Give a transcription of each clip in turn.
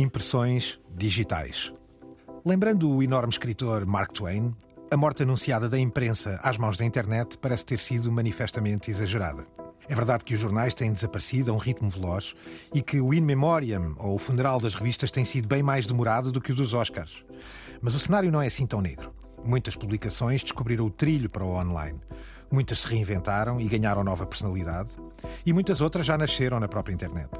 Impressões digitais. Lembrando o enorme escritor Mark Twain, a morte anunciada da imprensa às mãos da internet parece ter sido manifestamente exagerada. É verdade que os jornais têm desaparecido a um ritmo veloz e que o In Memoriam, ou o funeral das revistas, tem sido bem mais demorado do que o dos Oscars. Mas o cenário não é assim tão negro. Muitas publicações descobriram o trilho para o online. Muitas se reinventaram e ganharam nova personalidade, e muitas outras já nasceram na própria internet.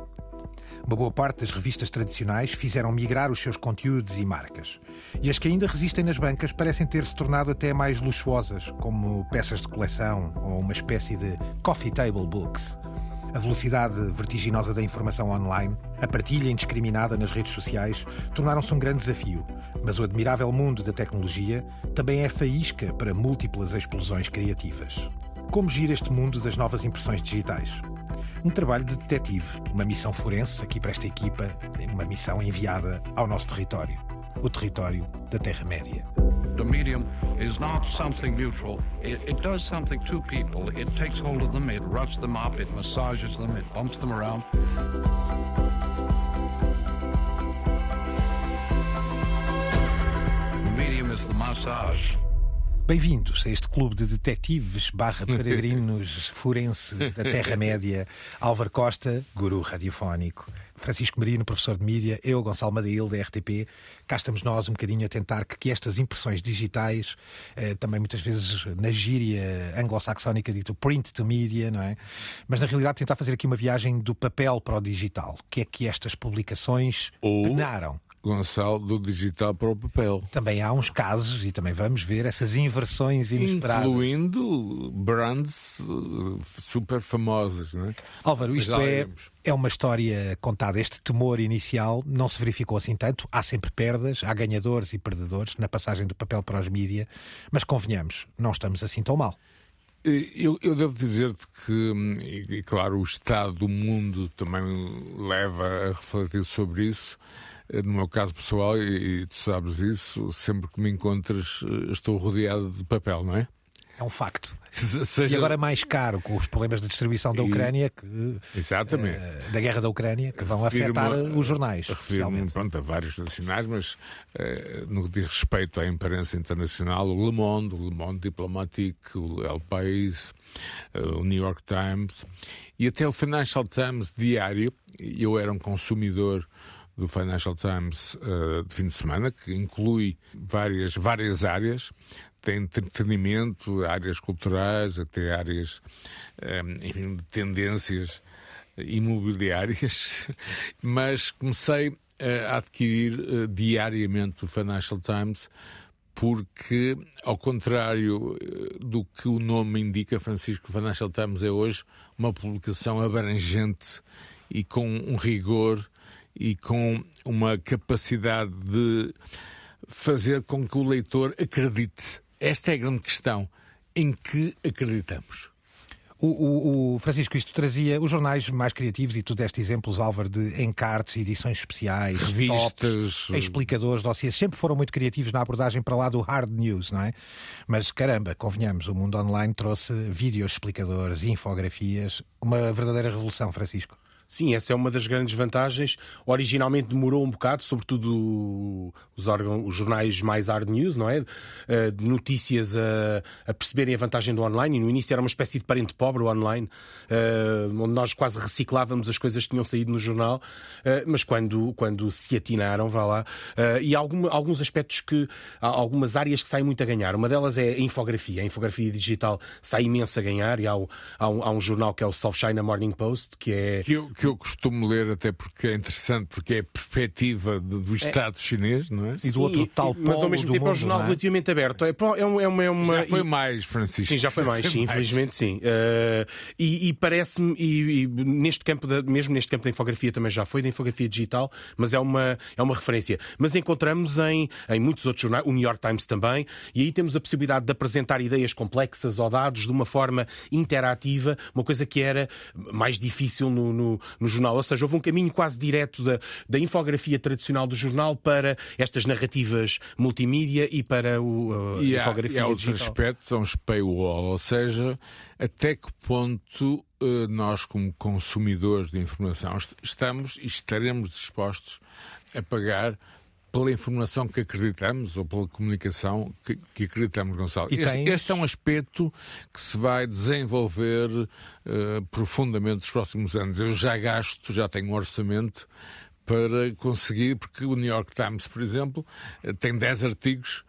Uma boa parte das revistas tradicionais fizeram migrar os seus conteúdos e marcas. E as que ainda resistem nas bancas parecem ter se tornado até mais luxuosas, como peças de coleção ou uma espécie de coffee table books. A velocidade vertiginosa da informação online, a partilha indiscriminada nas redes sociais, tornaram-se um grande desafio. Mas o admirável mundo da tecnologia também é faísca para múltiplas explosões criativas. Como gira este mundo das novas impressões digitais? Um trabalho de detetive, uma missão forense aqui para esta equipa, uma missão enviada ao nosso território, o território da Terra-média. The medium is not something neutral. It, it does something to people. It takes hold of them, it roughs them up, it massages them, it bumps them around. The medium is the massage. Bem-vindos a este clube de detetives barra peregrinos forense da Terra-média. Álvaro Costa, guru radiofónico. Francisco Marino, professor de mídia. Eu, Gonçalo Madail, da RTP. Cá estamos nós um bocadinho a tentar que, que estas impressões digitais, eh, também muitas vezes na gíria anglo-saxónica dito print to media, não é? Mas na realidade tentar fazer aqui uma viagem do papel para o digital. O que é que estas publicações Ou- penaram? Gonçalo, do digital para o papel. Também há uns casos, e também vamos ver, essas inversões inesperadas. Incluindo brands uh, super famosas, não é? Álvaro, isto é, iremos. é uma história contada. Este temor inicial não se verificou assim tanto. Há sempre perdas, há ganhadores e perdedores na passagem do papel para os mídia, mas convenhamos, não estamos assim tão mal. Eu, eu devo dizer-te que, hum, e claro, o estado do mundo também leva a refletir sobre isso. Eh, No meu caso pessoal, e, e tu sabes isso, sempre que me encontras, eh, estou rodeado de papel, não é? É um facto. Se- Seja... E agora mais caro com os problemas de distribuição da Ucrânia, que, Exatamente. eh, da guerra da Ucrânia, que vão afetar os jornais, refiro-me, pronto, a vários nacionais, mas eh, no que diz respeito à imprensa internacional, o Le Monde, o Le Monde Diplomatique, o El País, eh, o New York Times e até o Financial Times diário. Eu era um consumidor do Financial Times eh, de fim de semana, que inclui várias, várias áreas, tem entretenimento, áreas culturais, até áreas eh, enfim, de tendências imobiliárias, mas comecei eh, a adquirir eh, diariamente o Financial Times porque, ao contrário eh, do que o nome indica, Francisco, Financial Times é hoje uma publicação abrangente e com um rigor e com uma capacidade de fazer com que o leitor acredite. Esta é a grande questão. Em que acreditamos? O, o- o- Francisco, isto trazia os jornais mais criativos, e tu deste exemplos, Álvaro, de encartes, edições especiais, Revistas. tops, explicadores, dossiês, sempre foram muito criativos na abordagem para lá do hard news, não é? Mas caramba, convenhamos, o mundo online trouxe vídeos explicadores, infografias, uma verdadeira revolução, Francisco. Sim, essa é uma das grandes vantagens. Originalmente demorou um bocado, sobretudo os, órgãos, os jornais mais hard news, não é? Eh, De notícias a, a perceberem a vantagem do online. E no início era uma espécie de parente pobre o online, eh, onde nós quase reciclávamos as coisas que tinham saído no jornal. Eh, Mas quando, quando se atinaram, vá lá. E há alguma- alguns aspectos que. Há algumas áreas que saem muito a ganhar. Uma delas é a infografia. A infografia digital sai imenso a ganhar. E há, há um, há um jornal que é o South China Morning Post, que é. Que eu, que eu costumo ler até porque é interessante, porque é a perspectiva de- do Estado chinês, não é? E do outro tal mas ao mesmo do tempo é um mundo, jornal é? relativamente aberto. É, é uma, é uma, é uma- Já foi e- mais, Francisco. Sim, já foi mais, sim, infelizmente sim. Uh, e e parece-me, e, e neste campo, da, mesmo neste campo da infografia também já foi, da infografia digital, mas é uma, é uma referência. Mas encontramos em, em muitos outros jornais, o New York Times também, e aí temos a possibilidade de apresentar ideias complexas ou dados de uma forma interativa, uma coisa que era mais difícil no, no, no jornal. Ou seja, houve um caminho quase direto da, da infografia tradicional do jornal para estas narrativas multimídia e para o, a e infografia há, e há digital. outros aspectos, são paywall, ou seja, até que ponto uh, nós, como consumidores de informação, estamos e estaremos dispostos a pagar pela informação que acreditamos ou pela comunicação que, que acreditamos, Gonçalo. Este, tens... este, é um aspecto que se vai desenvolver uh, profundamente nos próximos anos. Eu já gasto, já tenho um orçamento para conseguir, porque o New York Times, por exemplo, eh, tem 10 artigos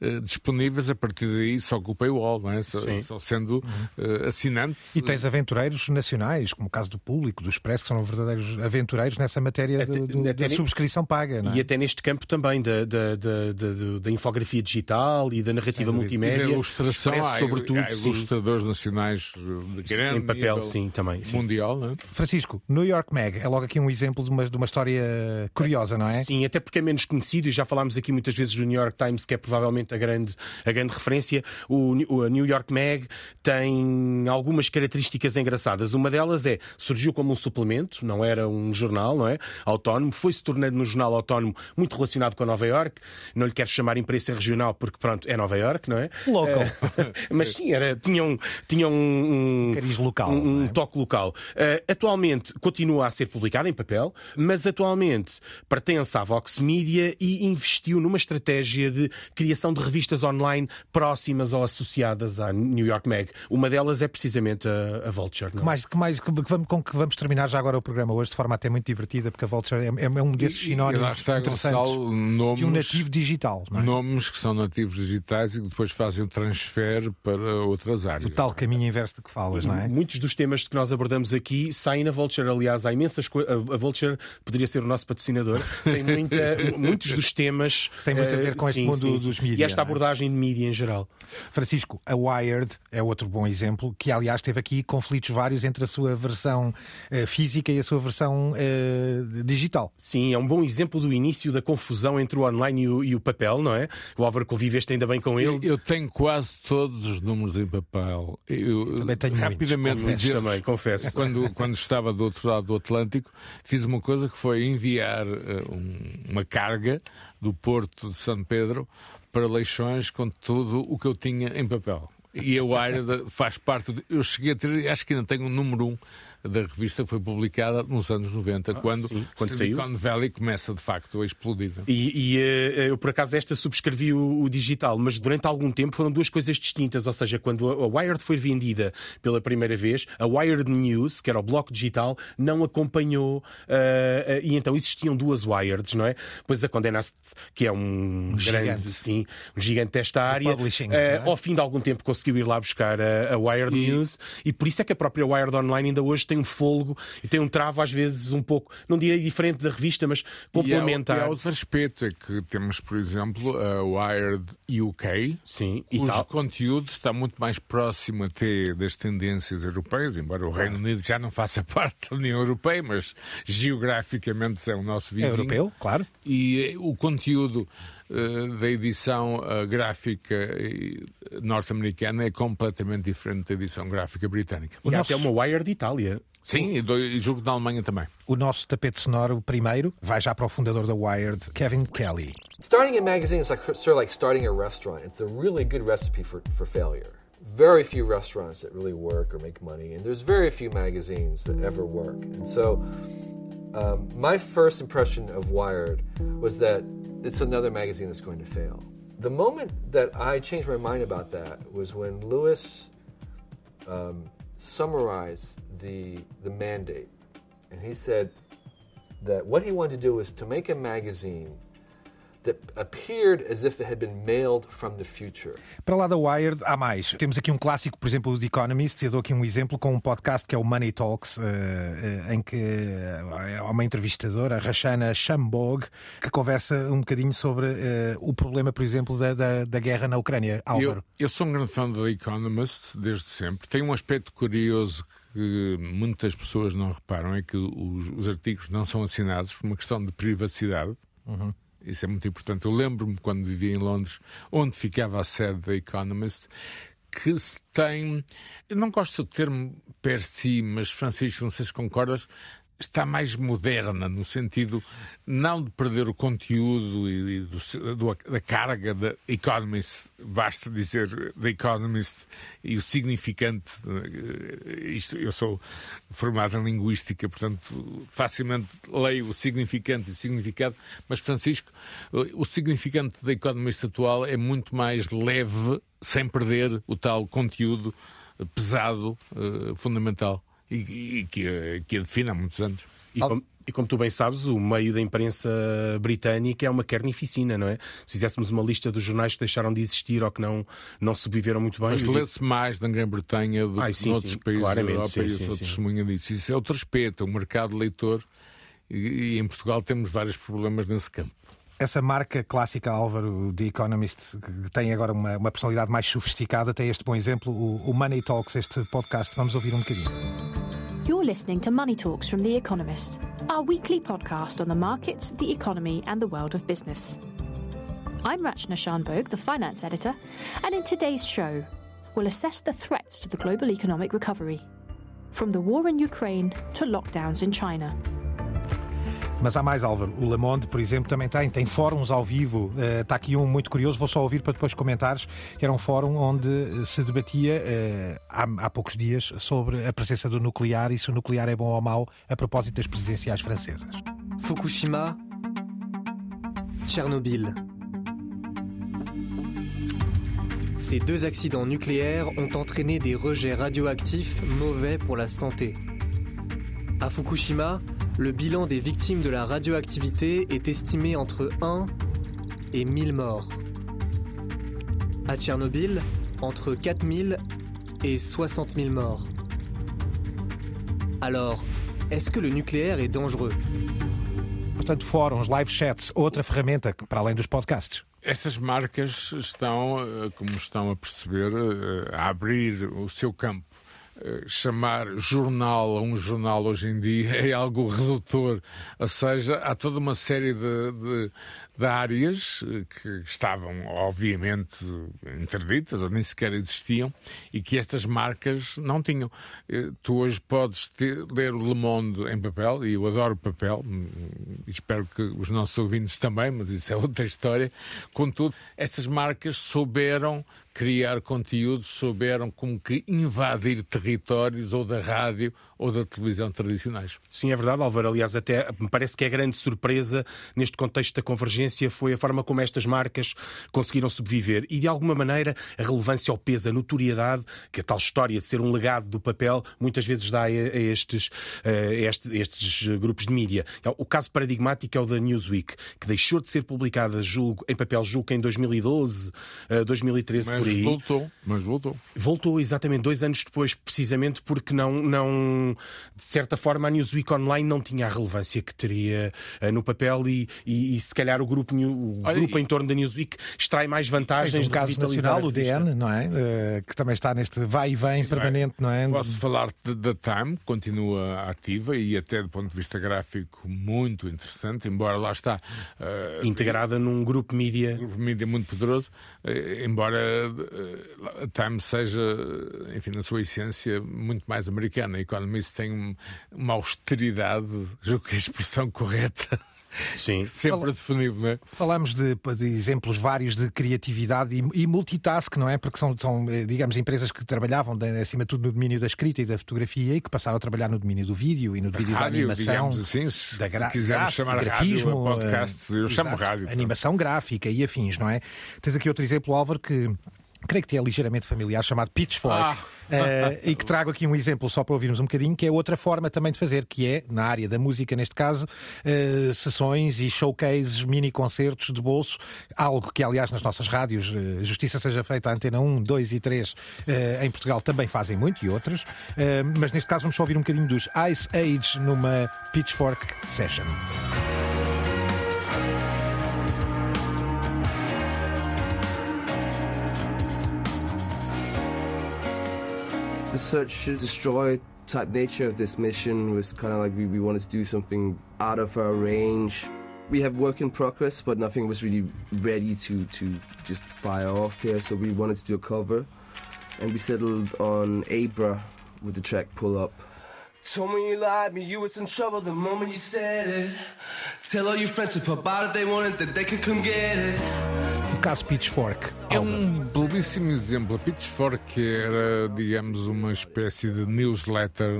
Uh, disponíveis a partir daí só com o paywall, não é? só, só sendo uh, assinante. E tens aventureiros nacionais, como o caso do público, do Expresso, que são verdadeiros aventureiros nessa matéria até, do, do, da subscrição paga. É? E até neste campo também da, da, da, da, da infografia digital e da narrativa multimédia. E da ilustração, há, sobretudo, há ilustradores sim. nacionais de grande Em papel, sim, também. Sim. Mundial, não é? Francisco, New York Mag é logo aqui um exemplo de uma, de uma história curiosa, não é? Sim, até porque é menos conhecido e já falámos aqui muitas vezes do New York Times, que é provavelmente a grande, a grande referência. O, o New York Mag tem algumas características engraçadas. Uma delas é, surgiu como um suplemento, não era um jornal, não é? Autónomo, foi-se tornando um jornal autónomo muito relacionado com Nova York. Não lhe quero chamar imprensa regional porque, pronto, é Nova York, não é? Local. Uh, mas sim, era, tinha um, tinha um, um cariz local. Um, é? toque local. Uh, atualmente continua a ser publicado em papel, mas atualmente pertence à Vox Media e investiu numa estratégia de criação de revistas online próximas ou associadas à New York Mag. Uma delas é precisamente a, a Vulture. Que mais, que mais, que, vamos, com que vamos terminar já agora o programa hoje de forma até muito divertida, porque a Vulture é, é um desses sinónimos está, interessantes Gonçalo, nomes, de um nativo digital. É? Nomes que são nativos digitais e que depois fazem o transfer para outras áreas. O tal caminho inverso de que falas, não é? Muitos dos temas que nós abordamos aqui saem na Vulture. Aliás, há imensas coisas. A Vulture poderia ser o nosso patrocinador. Tem muita, muitos dos temas. Tem muito a ver com uh, este sim, mundo sim, dos mídias. Esta abordagem de mídia em geral. Francisco, a Wired é outro bom exemplo, que aliás teve aqui conflitos vários entre a sua versão uh, física e a sua versão uh, digital. Sim, é um bom exemplo do início da confusão entre o online e o, e o papel, não é? O Álvaro conviveste ainda bem com ele. Eu, eu tenho quase todos os números em papel. Eu, também tenho rapidamente muitos, dizer, também, confesso. Quando, quando estava do outro lado do Atlântico, fiz uma coisa que foi enviar uh, um, uma carga do Porto de São Pedro para Leixões com tudo o que eu tinha em papel. E a Wired faz parte. De, eu cheguei a ter, acho que ainda tenho o um número 1 um da revista foi publicada nos anos 90, ah, quando, sim, quando Silicon. Valley começa de facto a explodir. E, e eu, por acaso, esta subscrevi o, o, digital, mas durante algum tempo foram duas coisas distintas. Ou seja, quando a, a Wired foi vendida pela primeira vez, a Wired News, que era o bloco digital, não acompanhou. Uh, uh, e então existiam duas Wireds, não é? Pois a Condé Nast, que é um, um grande, gigante. sim, um gigante desta área, uh, é? ao fim de algum tempo conseguiu ir lá buscar a, a Wired E- News, e por isso é que a própria Wired Online ainda hoje tem um folgo e tem um travo, às vezes, um pouco, não direi diferente da revista, mas E há, complementar. e há outro aspecto, é que temos, por exemplo, a Wired UK, Sim, e cujo tal. conteúdo está muito mais próximo até das tendências europeias, embora o Reino Unido já não faça parte da União Europeia, mas geograficamente é o nosso É vizinho. europeu, claro. E eh, o conteúdo da edição eh, gráfica eh, norte-americana é completamente diferente da edição gráfica britânica. O E há nosso- até uma Wired de Itália. Sim, e, do, julgo na Alemanha também. O nosso tapete sonoro primeiro vai já para o fundador da Wired, Kevin Kelly. Starting a magazine is like sort of like starting a restaurant. It's a really good recipe for, for failure. Very few restaurants that really work or make money, and there's very few magazines that ever work. And so, um, my first impression of Wired was that it's another magazine that's going to fail. The moment that I changed my mind about that was when Lewis um, summarized the the mandate, and he said that what he wanted to do was to make a magazine Para lá da Wired, há mais. Temos aqui um clássico, por exemplo, o The Economist. Eu dou aqui um exemplo com um podcast que é o Money Talks, eh, eh, em que eh, há uma entrevistadora, a Rashana Shambog, que conversa um bocadinho sobre o problema, por exemplo, da, da, da guerra na Ucrânia. Álvaro. Eu, eu sou um grande fã do The Economist desde sempre. Tem um aspecto curioso que muitas pessoas não reparam: é que os, os artigos não são assinados por uma questão de privacidade. Isso é muito importante. Eu lembro-me quando vivia em Londres, onde ficava a sede da Economist, que se tem. Eu não gosto do termo per si, mas Francisco, não sei se concordas. Está mais moderna, no sentido não de perder o conteúdo e, do, do, da carga da Economist, basta dizer da Economist e o significante. Eh, isto, eu sou formado em linguística, portanto, facilmente leio o significante e o significado, mas, Francisco, o significante da Economist atual é muito mais leve, sem perder o tal conteúdo pesado, uh, fundamental e, e que, que a define há muitos anos. E como, e como, tu bem sabes, o meio da imprensa britânica é uma carnificina, não é? Se fizéssemos uma lista dos jornais que deixaram de existir ou que não, não sobreviveram muito bem. Mas lê-se mais na Grã-Bretanha do Ai, que noutros sim, países da Europa sim, e eu sou testemunha disso. Isso é outro respeito, o mercado leitor e, e em Portugal temos vários problemas nesse campo. Essa marca clássica, Álvaro, de Economist, que tem agora uma, uma personalidade mais sofisticada, tem este bom exemplo, o, o Money Talks, este podcast. Vamos ouvir um bocadinho. You're listening to Money Talks from The Economist, our weekly podcast on the markets, the economy, and the world of business. I'm Rachna Shanbog, the finance editor, and in today's show, we'll assess the threats to the global economic recovery, from the war in Ukraine to lockdowns in China. Mas há mais, Álvaro. O Le Monde, por exemplo, também tem. Tem fóruns ao vivo. Uh, está aqui um muito curioso, vou só ouvir para depois comentares. Que era um fórum onde se debatia uh, há, há, poucos dias sobre a presença do nuclear e se o nuclear é bom ou mau a propósito das presidenciais francesas. Fukushima, Tchernobyl. Ces deux accidents nucléaires ont entraîné des rejets radioactifs mauvais pour la santé. À Fukushima, le bilan des victimes de la radioactivité est estimé entre 1 et 1000 morts. À Tchernobyl, entre 4000 et 60 000 morts. Alors, est-ce que le nucléaire est dangereux? Portanto, fóruns, live chats, outra ferramenta para além dos podcasts. Essas marcas estão, eh, como estão a perceber, eh, a abrir o seu campo chamar jornal a um jornal hoje em dia é algo redutor. Ou seja, há toda uma série de, de, de áreas eh, que estavam, obviamente, interditas ou nem sequer existiam e que estas marcas não tinham. Eh, tu hoje podes ter, ler o Le Monde em papel, e eu adoro papel, hum, espero que os nossos ouvintes também, mas isso é outra história. Contudo, estas marcas souberam criar conteúdos, souberam como que invadir territórios ou da rádio ou da televisão tradicionais. Sim, é verdade, Álvaro. Aliás, até me parece que é grande surpresa neste contexto da convergência foi a forma como estas marcas conseguiram sobreviver e, de alguma maneira, a relevância ao peso, a notoriedade, que a tal história de ser um legado do papel muitas vezes dá a estes, a estes grupos de mídia. O caso paradigmático é o da Newsweek, que deixou de ser publicada, julgo, em papel, julgo, em 2012, 2013, Mas aí. Voltou, mas voltou. Voltou exatamente dois anos depois, precisamente porque não, não de certa forma, a Newsweek Online não tinha a relevância que teria uh, no papel e, e, e, se calhar o grupo, o Olha, grupo e... em torno da Newsweek extrai mais vantagens. Um caso nacional, o DN, não é? Uh, que também está neste vai e vem Sim, permanente, não é? Posso falar da Time, continua ativa e até do ponto de vista gráfico muito interessante, embora lá está uh, integrada num grupo mídia, grupo mídia muito poderoso, embora a eh, Time seja, enfim, na sua essência, muito mais americana. Economist tem uma austeridade, julgo que é a expressão correta. Sim. Sempre Fal definido, não é? Falamos de, de, exemplos vários de criatividade e, e, multitask, não é? Porque são, são, eh, digamos, empresas que trabalhavam, de, acima de tudo, no domínio da escrita e da fotografia e que passaram a trabalhar no domínio do vídeo e no da vídeo rádio, da animação. Assim, se da gra quisermos chamar grafismo, rádio, podcast, eu chamo rádio. Animação gráfica e afins, não é? Tens aqui outro exemplo, Álvaro, que creio que é ligeiramente familiar, chamado Pitchfork. Ah. Uh, e que trago aqui um exemplo só para ouvirmos um bocadinho, que é outra forma também de fazer, que é, na área da música neste caso, uh, sessões e showcases, mini concertos de bolso, algo que aliás nas nossas rádios, uh, justiça seja feita, Antena 1, 2 e 3 em Portugal também fazem muito e outras, mas neste caso vamos só ouvir um bocadinho dos Ice Age numa Pitchfork Session. The search and destroy type nature of this mission was kind of like we, we wanted to do something out of our range. We have work in progress, but nothing was really ready to, to just fire off here, so we wanted to do a cover. And we settled on Abra with the track Pull Up. Told me you lied me, you was in trouble the moment you said it. Tell all your friends to pop out if they want it, that they can come get it. Caso Pitchfork. É um belíssimo exemplo. A Pitchfork era, digamos, uma espécie de newsletter,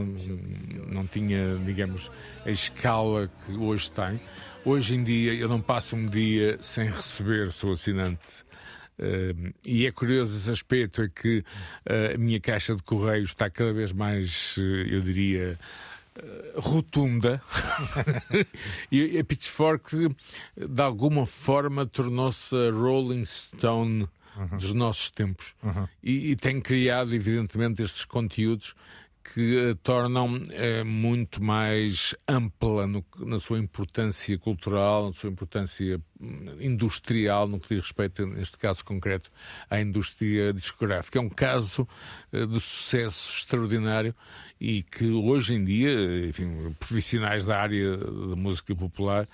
não tinha, digamos, a escala que hoje tem. Hoje em dia eu não passo um dia sem receber, sou assinante. Uh, e é curioso esse aspecto, é que uh, a minha caixa de correios está cada vez mais, uh, eu diria, rotunda. e a Pitchfork, de alguma forma, tornou-se a Rolling Stone uhum. dos nossos tempos. Uhum. E, e tem criado, evidentemente, estes conteúdos que a tornam é, muito mais ampla no, na sua importância cultural, na sua importância hum, industrial, no que diz respeito, neste caso concreto, à indústria discográfica. É um caso é, de sucesso extraordinário e que hoje em dia, enfim, profissionais da área da música popular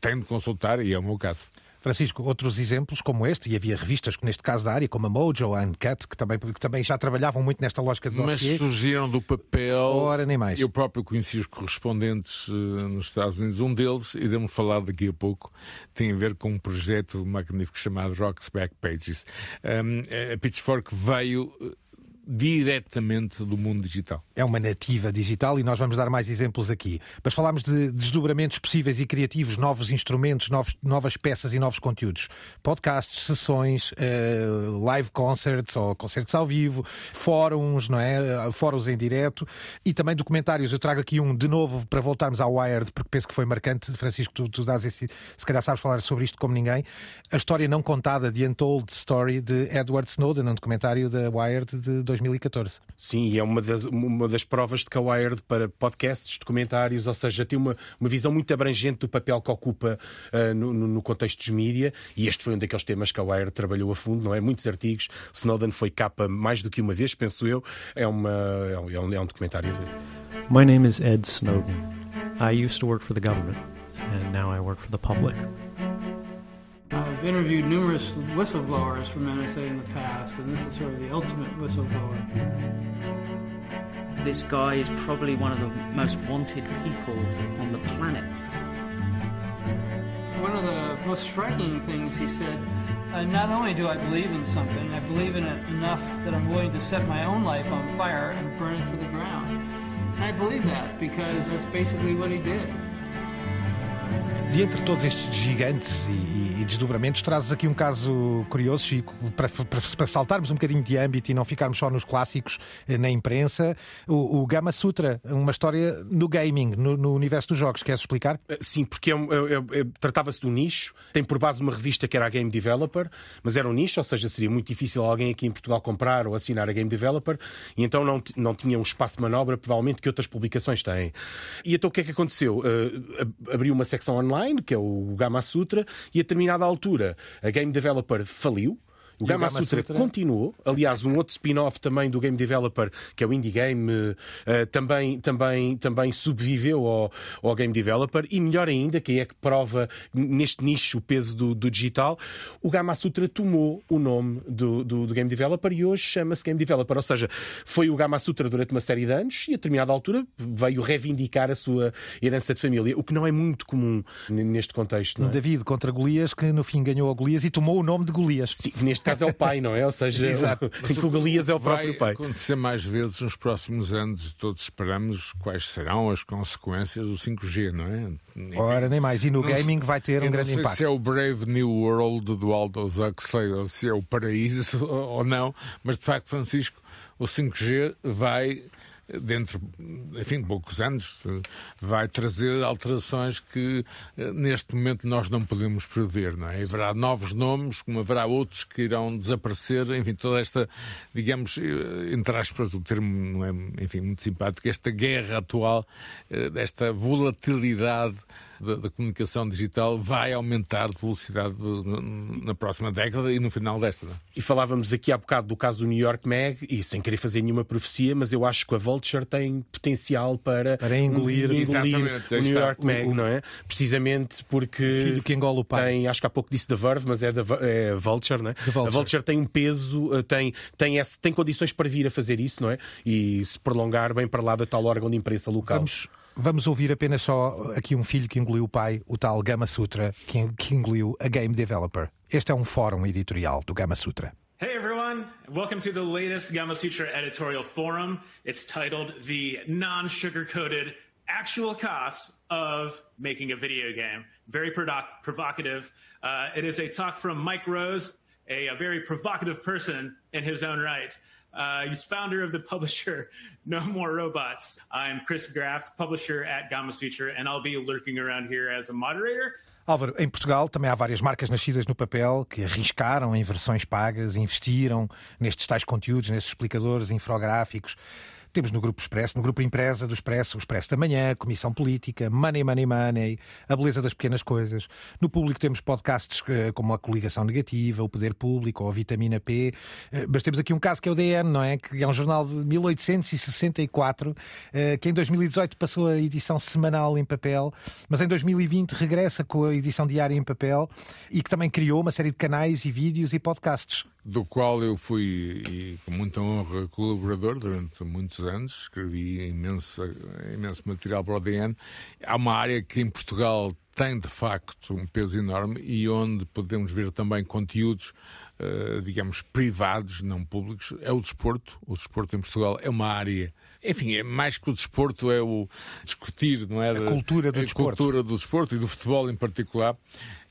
têm de consultar, e é o meu caso. Francisco, outros exemplos como este, e havia revistas, neste caso da área, como a Mojo, a Uncut, que também, que também já trabalhavam muito nesta lógica de. Mas surgiram do papel. Ora, nem mais. Eu próprio conheci os correspondentes uh, nos Estados Unidos. Um deles, e devemos falar daqui a pouco, tem a ver com um projeto magnífico chamado Rocks Back Pages. Um, a Pitchfork veio diretamente do mundo digital. É uma nativa digital e nós vamos dar mais exemplos aqui. Mas falámos de desdobramentos possíveis e criativos, novos instrumentos, novos, novas peças e novos conteúdos. Podcasts, sessões, uh, live concerts ou concertos ao vivo, fóruns, não é? Fóruns em direto e também documentários. Eu trago aqui um de novo para voltarmos ao Wired, porque penso que foi marcante. Francisco, tu, tu dás esse, se calhar sabes falar sobre isto como ninguém. A história não contada, The Untold Story de Edward Snowden, um documentário da Wired de 2000 2014. Sim, e é uma das, uma das provas de que a Wired para podcasts, documentários, ou seja, tem uma, uma visão muito abrangente do papel que ocupa uh, no, no, contexto dos mídia, e este foi um daqueles temas que a Wired trabalhou a fundo, não é? Muitos artigos. Snowden foi capa mais do que uma vez, penso eu. É, uma, é, um, é um documentário. My name is Ed Snowden. I used to work for the government, and now I work for the public. I've interviewed numerous whistleblowers from NSA in the past, and this is sort of the ultimate whistleblower. This guy is probably one of the most wanted people on the planet. One of the most striking things he said uh, not only do I believe in something, I believe in it enough that I'm willing to set my own life on fire and burn it to the ground. And I believe that because that's basically what he did. De entre todos estes gigantes e, e, desdobramentos, trazes aqui um caso curioso, Chico, para, para, para, saltarmos um bocadinho de âmbito e não ficarmos só nos clássicos eh, na imprensa. O, o Gama Sutra, uma história no gaming, no, no universo dos jogos. Queres explicar? Eh, sim, porque é, é, é, tratava-se de um nicho. Tem por base uma revista que era a Game Developer, mas era um nicho, ou seja, seria muito difícil alguém aqui em Portugal comprar ou assinar a Game Developer e então não, não tinha um espaço de manobra, provavelmente, que outras publicações têm. E então o que é que aconteceu? Uh, abriu uma secção online online, que é o Gama Sutra, e a determinada altura a Game Developer faliu o Gama, Gama Sutra, Sutra, continuou. Aliás, um outro spin-off também do Game Developer, que é o Indie Game, uh, também, também, também sobreviveu ao, ao Game Developer. E melhor ainda, que é que prova neste nicho o peso do, do digital, o Gama Sutra tomou o nome do, do, do Game Developer e hoje chama-se Game Developer. Ou seja, foi o Gama Sutra durante uma série de anos e a determinada altura veio reivindicar a sua herança de família, o que não é muito comum neste contexto. Não é? David contra Golias, que no fim ganhou a Golias e tomou o nome de Golias. Sim, neste caso é o pai, não é? Ou seja, Exato. o, o Golias é o próprio pai. Vai acontecer mais vezes nos próximos anos, todos esperamos quais serão as consequências do 5G, não é? Enfim, Ora, nem mais. E no gaming se, vai ter um grande impacto. se é o Brave New World do Aldous Huxley ou se é o paraíso ou não, mas de facto, Francisco, o 5G vai dentro, enfim, de poucos anos, vai trazer alterações que eh, neste momento nós não podemos prever, não é? Haverá novos nomes, como haverá outros que irão desaparecer, enfim, toda esta, digamos, eh, entre aspas, o termo não é, enfim, muito simpático, esta guerra atual, eh, esta volatilidade da, da comunicação digital vai aumentar de velocidade na, na próxima década e no final desta. Não? é? E falávamos aqui há bocado do caso do New York Mag, e sem querer fazer nenhuma profecia, mas eu acho que a Vulture tem potencial para, Para engolir- engolir o New está. York Mag, O- não é? Precisamente porque. O filho que engola o pai. Tem, acho que há pouco disse da Verve, mas é da é Vulture, não é? Vulture. A Vulture tem um peso, eh, tem, tem, esse, tem condições para vir a fazer isso, não é? E se prolongar bem para lá da tal órgão de imprensa local. Vamos, vamos ouvir apenas só aqui um filho que engoliu o pai, o tal Gama Sutra, que, engoliu a Game Developer. Este é um fórum editorial do Gama Sutra. Hey everyone, welcome to the latest Gamma Sutra editorial forum. It's titled The Non Sugar Coated Actual Cost of Making a Video Game. Very provoc- provocative. Uh, it is a talk from Mike Rose, a, a very provocative person in his own right. Uh, he's founder of the publisher No More Robots. I'm Chris Graft, publisher at Gamma Sutra, and I'll be lurking around here as a moderator. Álvaro, em Portugal também há várias marcas nascidas no papel que arriscaram em versões pagas, investiram nestes tais conteúdos, nestes explicadores infográficos. Temos no Grupo Expresso, no Grupo Empresa do Expresso, o Expresso da Manhã, Comissão Política, Money, Money, Money, A Beleza das Pequenas Coisas. No público temos podcasts eh, como a Coligação Negativa, o Poder Público ou a Vitamina P. Eh, Mas temos aqui um caso que é o DN, não é? Que é um jornal de 1864, eh, que em 2018 passou a edição semanal em papel, mas em 2020 regressa com a edição diária em papel e que também criou uma série de canais e vídeos e podcasts. Do qual eu fui, e com muita honra, colaborador durante muitos anos, escrevi imenso, imenso material para o DN. Há uma área que em Portugal tem de facto um peso enorme e onde podemos ver também conteúdos, eh, digamos, privados, não públicos, é o desporto. O desporto em Portugal é uma área. Enfim, é mais que o desporto, é o discutir, não é? A cultura do a desporto. cultura do desporto e do futebol em particular.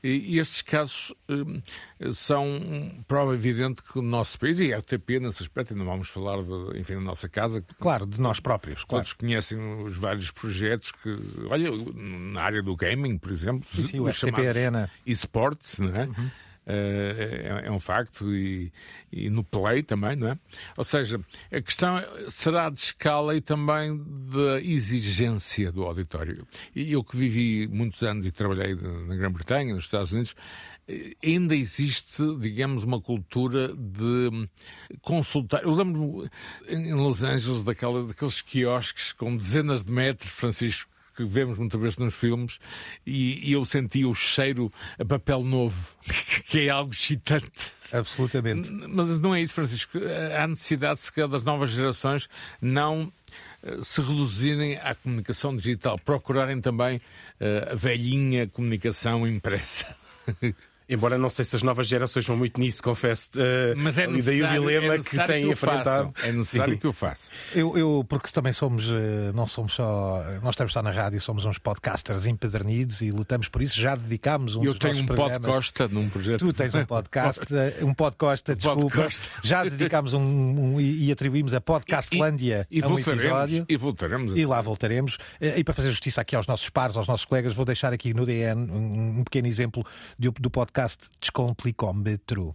E, e estes casos hum, são prova evidente que o nosso país, e a RTP nesse aspecto, e não vamos falar de, enfim, da nossa casa, Claro, de nós próprios. Claro. todos conhecem os vários projetos que, olha, na área do gaming, por exemplo, Sim, sim, o RTP Arena. esportes, não é? Eh, é, é um facto e, e no play também, não é? Ou seja, a questão será de escala e também da exigência do auditório. E eu que vivi muitos anos e trabalhei na Grã-Bretanha, nos Estados Unidos, eh, ainda existe, digamos, uma cultura de consultar. Eu lembro-me em Los Angeles daquela, daqueles quiosques com dezenas de metros, Francisco, que vemos muitas vezes nos filmes, e, e eu senti o cheiro a papel novo, que é algo excitante. Absolutamente. Mas não é isso, Francisco. Há necessidade, se calhar, das novas gerações não eh, se reduzirem à comunicação digital, procurarem também eh, a velhinha comunicação impressa. Embora não sei se as novas gerações vão muito nisso, confesso. eh, Mas é e daí o necessário, dilema é que necessário têm que enfrentado. É necessário Sim. que o façam. Eu, eu, porque também somos, eh, não somos só, nós estamos só na rádio, somos uns podcasters empedernidos e lutamos por isso. Já dedicámos um Eu dos tenho nossos um podcast num projeto. Tu tens um podcast, eh, um podcast, desculpa. podcast. Já dedicámos um, um- e e atribuímos a Podcastlândia E a um episódio. E voltaremos. E lá voltaremos. E para fazer justiça aqui aos nossos pares, aos nossos colegas, vou deixar aqui no DN um, um pequeno exemplo do, do podcast Descomplicómetro.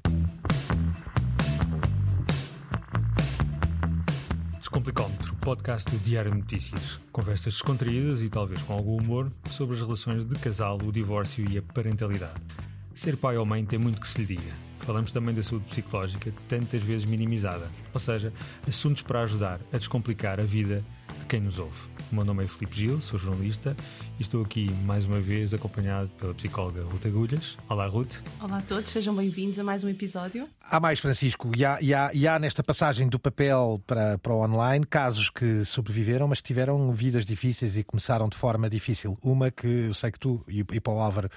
Descomplicómetro, podcast do Diário de Notícias. Conversas descontraídas e talvez com algum humor sobre as relações de casal, o divórcio e a parentalidade. Ser pai ou mãe tem muito que se lhe diga. Falamos também da saúde psicológica, tantas vezes minimizada. Ou seja, assuntos para ajudar a descomplicar a vida de quem nos ouve. O meu nome é Filipe Gil, sou jornalista e estou aqui mais uma vez acompanhado pela psicóloga Ruth Agulhas. Olá, Ruth. Olá a todos, sejam bem-vindos a mais um episódio. Há mais, Francisco, e há, e há- e há nesta passagem do papel para, para o online casos que sobreviveram, mas que tiveram vidas difíceis e começaram de forma difícil. Uma que eu sei que tu e, e para o Álvaro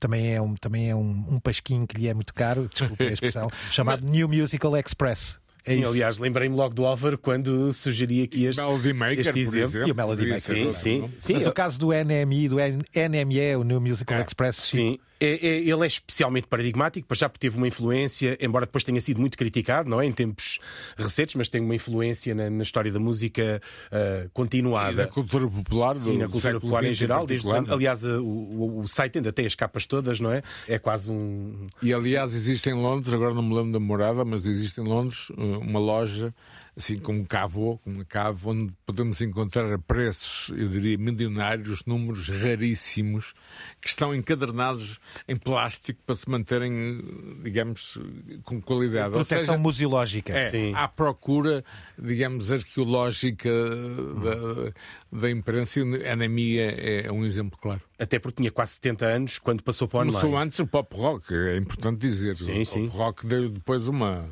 também é, um, também é um, um pasquinho que lhe é muito caro, desculpa a expressão, chamado New Musical Express. É Sim, isso. aliás, lembrei-me logo do Álvaro quando sugeri aqui este, Melody Maker, este por exemplo. exemplo. E o Melody Maker. Sim, sim. sim. Mas o caso do NMI, do NME, o New Musical Ah, Express, sim. É, é, ele é especialmente paradigmático, já porque teve uma influência, embora depois tenha sido muito criticado, não é? Em tempos recentes, mas tem uma influência na, na história da música uh, continuada. E da cultura popular, Sim, na cultura popular em geral. Desde, aliás, o, o, o, site ainda tem as capas todas, não é? É quase um. E aliás, existe em Londres, agora não me lembro da morada, mas existe em Londres uma loja assim como Cavo, como Cavo, onde podemos encontrar a preços, eu diria, milionários, números raríssimos, que estão encadernados em plástico para se manterem, digamos, com qualidade. Proteção seja, museológica. É, Sim. À procura, digamos, arqueológica da, da imprensa, a anemia é um exemplo claro. Até porque tinha quase 70 anos quando passou para o online. Começou antes o pop rock, é importante dizer. Sim, o sim. pop rock deu depois uma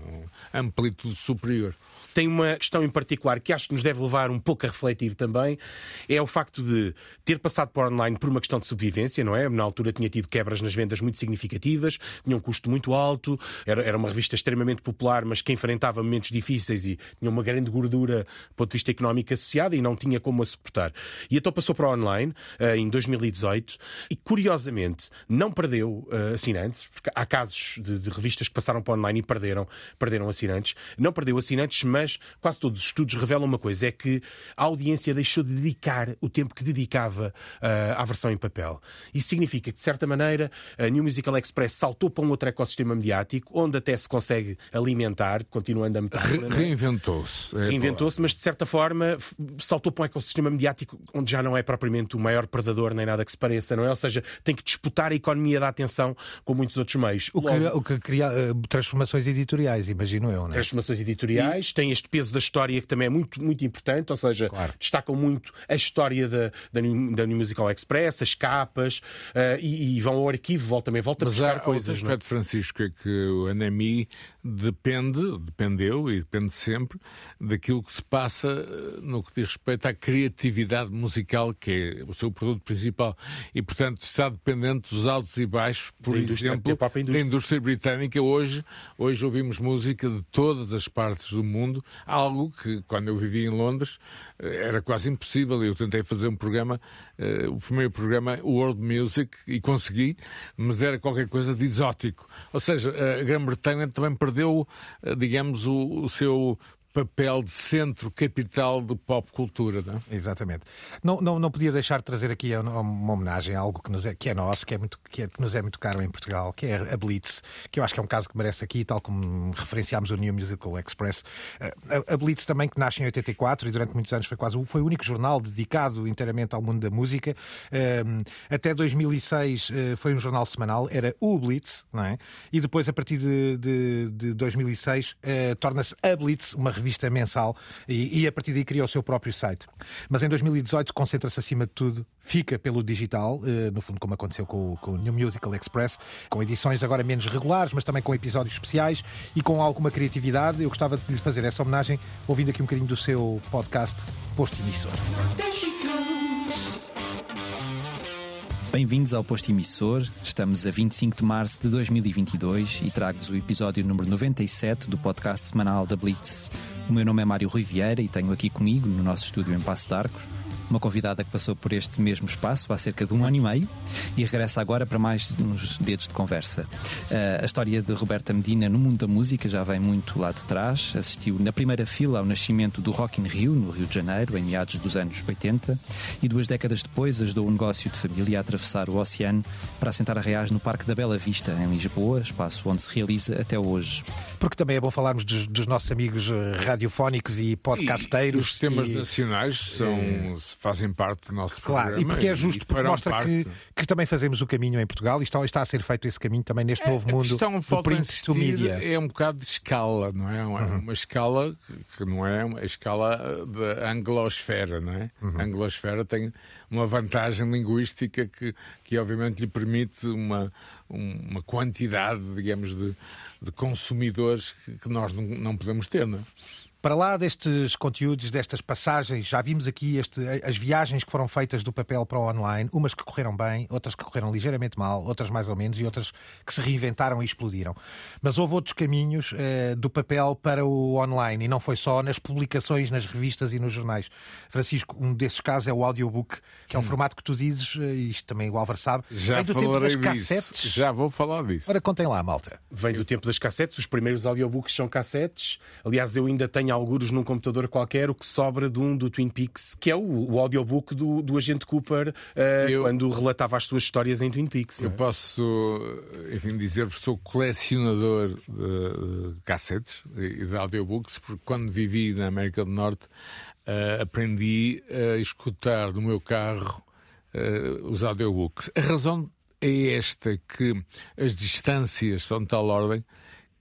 amplitude superior tem uma questão em particular que acho que nos deve levar um pouco a refletir também, é o facto de ter passado para online por uma questão de sobrevivência, não é? Na altura tinha tido quebras nas vendas muito significativas, tinha um custo muito alto, era, era uma revista extremamente popular, mas que enfrentava momentos difíceis e tinha uma grande gordura do ponto de vista económico associada e não tinha como a suportar. E então passou para online uh, em 2018 e, curiosamente, não perdeu uh, assinantes, porque há casos de, de revistas que passaram para online e perderam, perderam assinantes. Não perdeu assinantes, mas mas quase todos os estudos revelam uma coisa: é que a audiência deixou de dedicar o tempo que dedicava uh, à versão em papel. Isso significa que, de certa maneira, a New Musical Express saltou para um outro ecossistema mediático, onde até se consegue alimentar, continuando a metáfora. É? Reinventou-se. É Reinventou-se, mas de certa forma saltou para um ecossistema mediático onde já não é propriamente o maior predador nem nada que se pareça, não é? Ou seja, tem que disputar a economia da atenção com muitos outros meios. O que, Logo, o que cria uh, transformações editoriais, imagino eu, não é? Transformações editoriais, e... tem este peso da história que também é muito, muito importante, ou seja, claro. destacam muito a história da, da, New, da New Musical Express, as capas, uh, e, e, vão ao arquivo, voltam também, voltam a buscar há, coisas. Mas aspecto, Francisco, é que o NMI depende, dependeu e depende sempre daquilo que se passa eh, no que diz respeito à criatividade musical, que é o seu produto principal. E, portanto, está dependente dos altos e baixos, por exemplo, da indústria. da indústria britânica. Hoje, hoje ouvimos música de todas as partes do mundo, algo que, quando eu vivia em Londres, eh, era quase impossível. Eu tentei fazer um programa, uh, o primeiro programa, World Music, e consegui, mas era qualquer coisa de exótico. Ou seja, a Grã-Bretanha também perdeu, digamos, o, o seu papel de centro capital de pop cultura, não é? Exatamente. Não, não, não podia deixar de trazer aqui uma homenagem a algo que, nos é, que é nosso, que, é muito, que, é, que nos é muito caro em Portugal, que é a Blitz, que eu acho que é um caso que merece aqui, tal como referenciámos o New Musical Express. Eh, a, a Blitz também, que nasce em 84 e durante muitos anos foi quase foi o único jornal dedicado inteiramente ao mundo da música. Ehm, até 2006 eh, foi um jornal semanal, era o Blitz, não é? E depois, a partir de, de, de 2006, eh, torna-se a Blitz, uma revista revista mensal e, e a partir daí criou o seu próprio site. Mas em 2018 concentra-se acima de tudo, fica pelo digital, eh, no fundo como aconteceu com, com o New Musical Express, com edições agora menos regulares, mas também com episódios especiais e com alguma criatividade. Eu gostava de lhe fazer essa homenagem ouvindo aqui um bocadinho do seu podcast Posto Emissor. Bem-vindos ao Posto Emissor. Estamos a 25 de março de 2022 e trago-vos o episódio número 97 do podcast semanal da Blitz. O meu nome é Mário Rui Vieira e tenho aqui comigo, no nosso estúdio em Passo de Arcos, uma convidada que passou por este mesmo espaço há cerca de um ano e meio e regressa agora para mais uns dedos de conversa. Uh, a história de Roberta Medina no mundo da música já vem muito lá de trás. Assistiu na primeira fila ao nascimento do Rock in Rio, no Rio de Janeiro, em meados dos anos 80, e duas décadas depois ajudou o negócio de família a atravessar o oceano para assentar a reais no Parque da Bela Vista, em Lisboa, espaço onde se realiza até hoje. Porque também é bom falarmos dos, dos nossos amigos eh, radiofónicos e podcasteiros. E os temas e... nacionais são. É fazem parte do nosso claro, programa. Claro, e porque é justo, porque mostra que, que, também fazemos o caminho em Portugal e está, está a ser feito esse caminho também neste é, novo mundo questão, do print to media. É um bocado de escala, não é? Uma, uhum. uma escala que não é a escala da anglosfera, não é? Uhum. A anglosfera tem uma vantagem linguística que, que obviamente lhe permite uma, uma quantidade, digamos, de, de consumidores que, que nós não, não podemos ter, não é? Para lá destes conteúdos, destas passagens, já vimos aqui este, as viagens que foram feitas do papel para o online, umas que correram bem, outras que correram ligeiramente mal, outras mais ou menos, e outras que se reinventaram e explodiram. Mas houve outros caminhos eh, do papel para o online, e não foi só nas publicações, nas revistas e nos jornais. Francisco, um desses casos é o audiobook, que é um hum. formato que tu dizes, eh, isto também o Álvaro sabe, já vem do tempo das cassetes. Já vou falar disso. Ora, contem lá, malta. Vem do tempo das cassetes, os primeiros audiobooks são cassetes. Aliás, eu ainda tenho alguns num computador qualquer o que sobra de um do Twin Peaks, que é o, o audiobook do, do agente Cooper uh, eu, quando relatava as suas histórias em Twin Peaks. Eu é? posso, enfim, dizer-vos sou colecionador de, de cassetes e de audiobooks, porque quando vivi na América do Norte uh, aprendi a escutar no meu carro uh, os audiobooks. A razão é esta que as distâncias são de tal ordem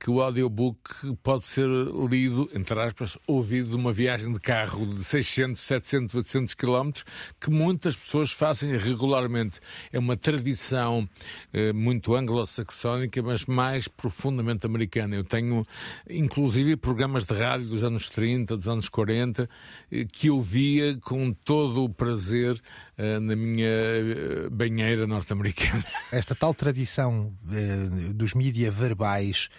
que o audiobook pode ser lido, entre aspas, ouvido de uma viagem de carro de 600, 700, 800 quilómetros, que muitas pessoas fazem regularmente. É uma tradição eh, muito anglo-saxónica, mas mais profundamente americana. Eu tenho, inclusive, programas de rádio dos anos 30, dos anos 40, eh, que eu via com todo o prazer eh, na minha eh, banheira norte-americana. Esta tal tradição eh, dos mídia verbais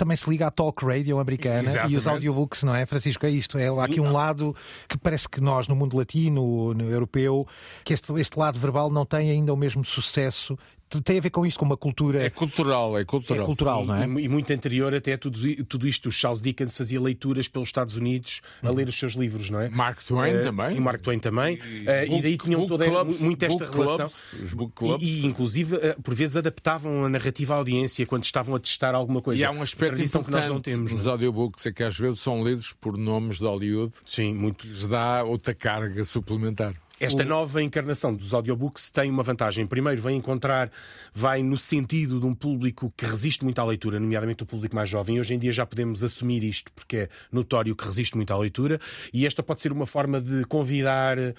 também se liga à talk radio americana Exatamente. e os audiobooks, não é, Francisco? É isto. É Sim, aqui um lado que parece que nós, no mundo latino, no europeu, que este, este lado verbal não tem ainda o mesmo sucesso tem a ver com isto, com uma cultura. É cultural, é cultural. É cultural, Sim, não é? E, e, muito anterior até tudo, tudo isto. O Charles Dickens fazia leituras pelos Estados Unidos a uhum. ler os seus livros, não é? Mark Twain uh, também. Sim, Mark Twain também. E, uh, e daí tinham toda clubs, muito esta relação. Clubs, e, e, inclusive, uh, por vezes adaptavam a narrativa à audiência quando estavam a testar alguma coisa. E há um aspecto importante que nós não temos, nos não? É? audiobooks é que às vezes são lidos por nomes de Hollywood. Sim, muito. Que lhes dá outra carga suplementar. Esta o... nova encarnação dos audiobooks tem uma vantagem. Primeiro, vai encontrar, vai no sentido de um público que resiste muito à leitura, nomeadamente o público mais jovem. Hoje em dia já podemos assumir isto, porque é notório que resiste muito à leitura, e esta pode ser uma forma de convidar uh,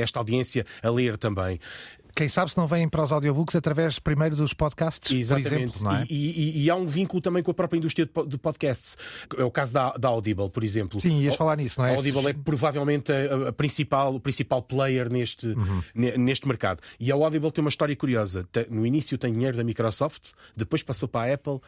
esta audiência a ler também quem sabe se não vêm para os audiobooks através primeiro dos podcasts, Exatamente. por exemplo. Não é? e, e, e, há um vínculo também com a própria indústria de podcasts. É o caso da, da Audible, por exemplo. Sim, ias falar nisso, não é? A Audible é provavelmente a, a principal, o principal player neste, uhum. neste mercado. E a Audible tem uma história curiosa. No início tem dinheiro da Microsoft, depois passou para a Apple, uh,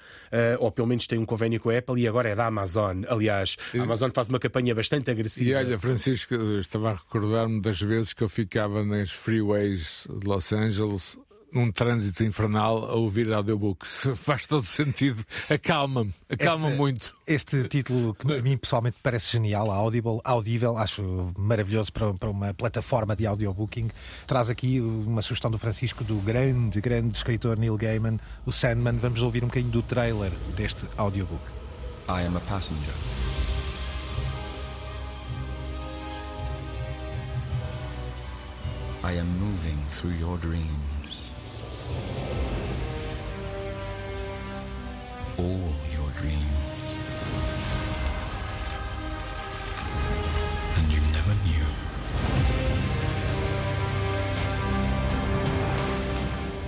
ou pelo menos tem um convênio com a Apple, e agora é da Amazon. Aliás, a Amazon faz uma campanha bastante agressiva. E olha, Francisco, estava a recordar-me das vezes que eu ficava nas freeways de Los Angeles num trânsito infernal a ouvir audiobooks. Faz todo sentido. Acalma-me, acalma este, muito. Este título que a mim pessoalmente parece genial, Audible, Audível, acho maravilhoso para, para uma plataforma de audiobooking. Traz aqui uma sugestão do Francisco do grande, grande escritor Neil Gaiman, o Sandman. Vamos ouvir um bocadinho do trailer deste audiobook. I am a passenger. I am moving through your dreams. All your dreams. And you never knew.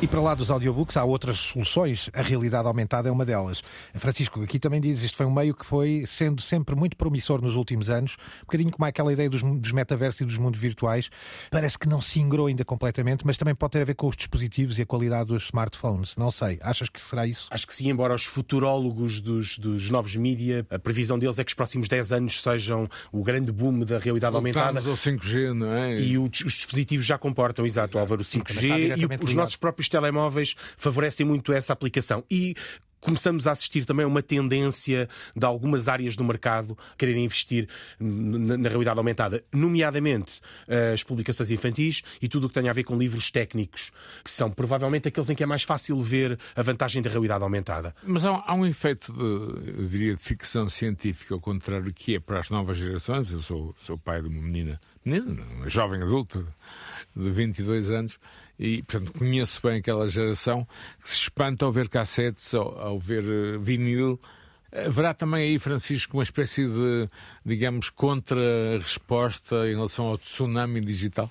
E para lá dos audiobooks há outras soluções, a realidade aumentada é uma delas. Francisco, aqui também diz, isto foi um meio que foi sendo sempre muito promissor nos últimos anos, um bocadinho como aquela ideia dos, dos metaversos e dos mundos virtuais, parece que não se ingrou ainda completamente, mas também pode ter a ver com os dispositivos e a qualidade dos smartphones, não sei. Achas que será isso? Acho que sim, embora os futurólogos dos, dos novos mídia, a previsão deles é que os próximos 10 anos sejam o grande boom da realidade Voltamos aumentada. ao 5G, não é? E os, os dispositivos já comportam, exato, Álvaro, o 5G e os nossos próprios os telemóveis favorecem muito essa aplicação. E começamos a assistir também a uma tendência de algumas áreas do mercado quererem investir na, realidade aumentada, nomeadamente eh, as publicações infantis e tudo o que tem a ver com livros técnicos, que são provavelmente aqueles em que é mais fácil ver a vantagem da realidade aumentada. Mas há, há um efeito, de, eu diria, de ficção científica, ao contrário, que é para as novas gerações. Eu sou, sou pai de uma menina, menina, uma jovem adulta de 22 anos e, portanto, conheço bem aquela geração que se espanta ao ver cassetes, ao, ao ver uh, vinil. Haverá também aí, Francisco, uma espécie de, digamos, contra-resposta em relação ao tsunami digital?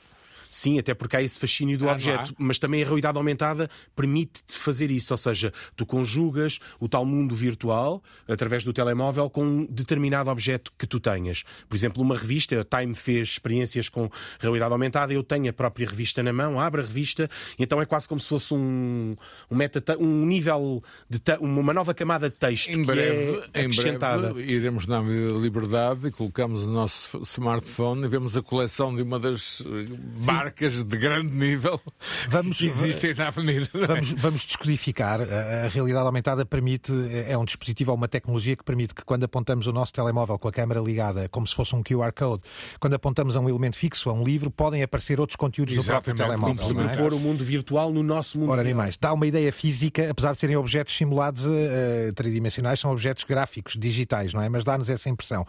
Sim, até porque há esse fascínio do Ah, objeto, mas também a realidade aumentada permite-te fazer isso, ou seja, tu conjugas o tal mundo virtual através do telemóvel com um determinado objeto que tu tenhas. Por exemplo, uma revista, a Time fez experiências com realidade aumentada, eu tenho a própria revista na mão, abro a revista, e então é quase como se fosse um, um, meta, um nível de uma nova camada de texto Em que breve, é em acrescentada. breve iremos na Liberdade e colocamos o nosso smartphone e vemos a coleção de uma das eh, marcas de grande nível Vamos- que existem na Avenida. é? Vamos, vamos descodificar. A, a realidade aumentada permite, é um dispositivo ou uma tecnologia que permite que quando apontamos o nosso telemóvel com a câmera ligada, como se fosse um QR Code, quando apontamos a um elemento fixo, a um livro, podem aparecer outros conteúdos no próprio Exatamente, telemóvel. como não é? O mundo virtual no nosso mundo Ora, nem mais. Dá uma ideia física, apesar de serem objetos simulados eh, tridimensionais, são objetos gráficos, digitais, não é? Mas dá-nos essa impressão.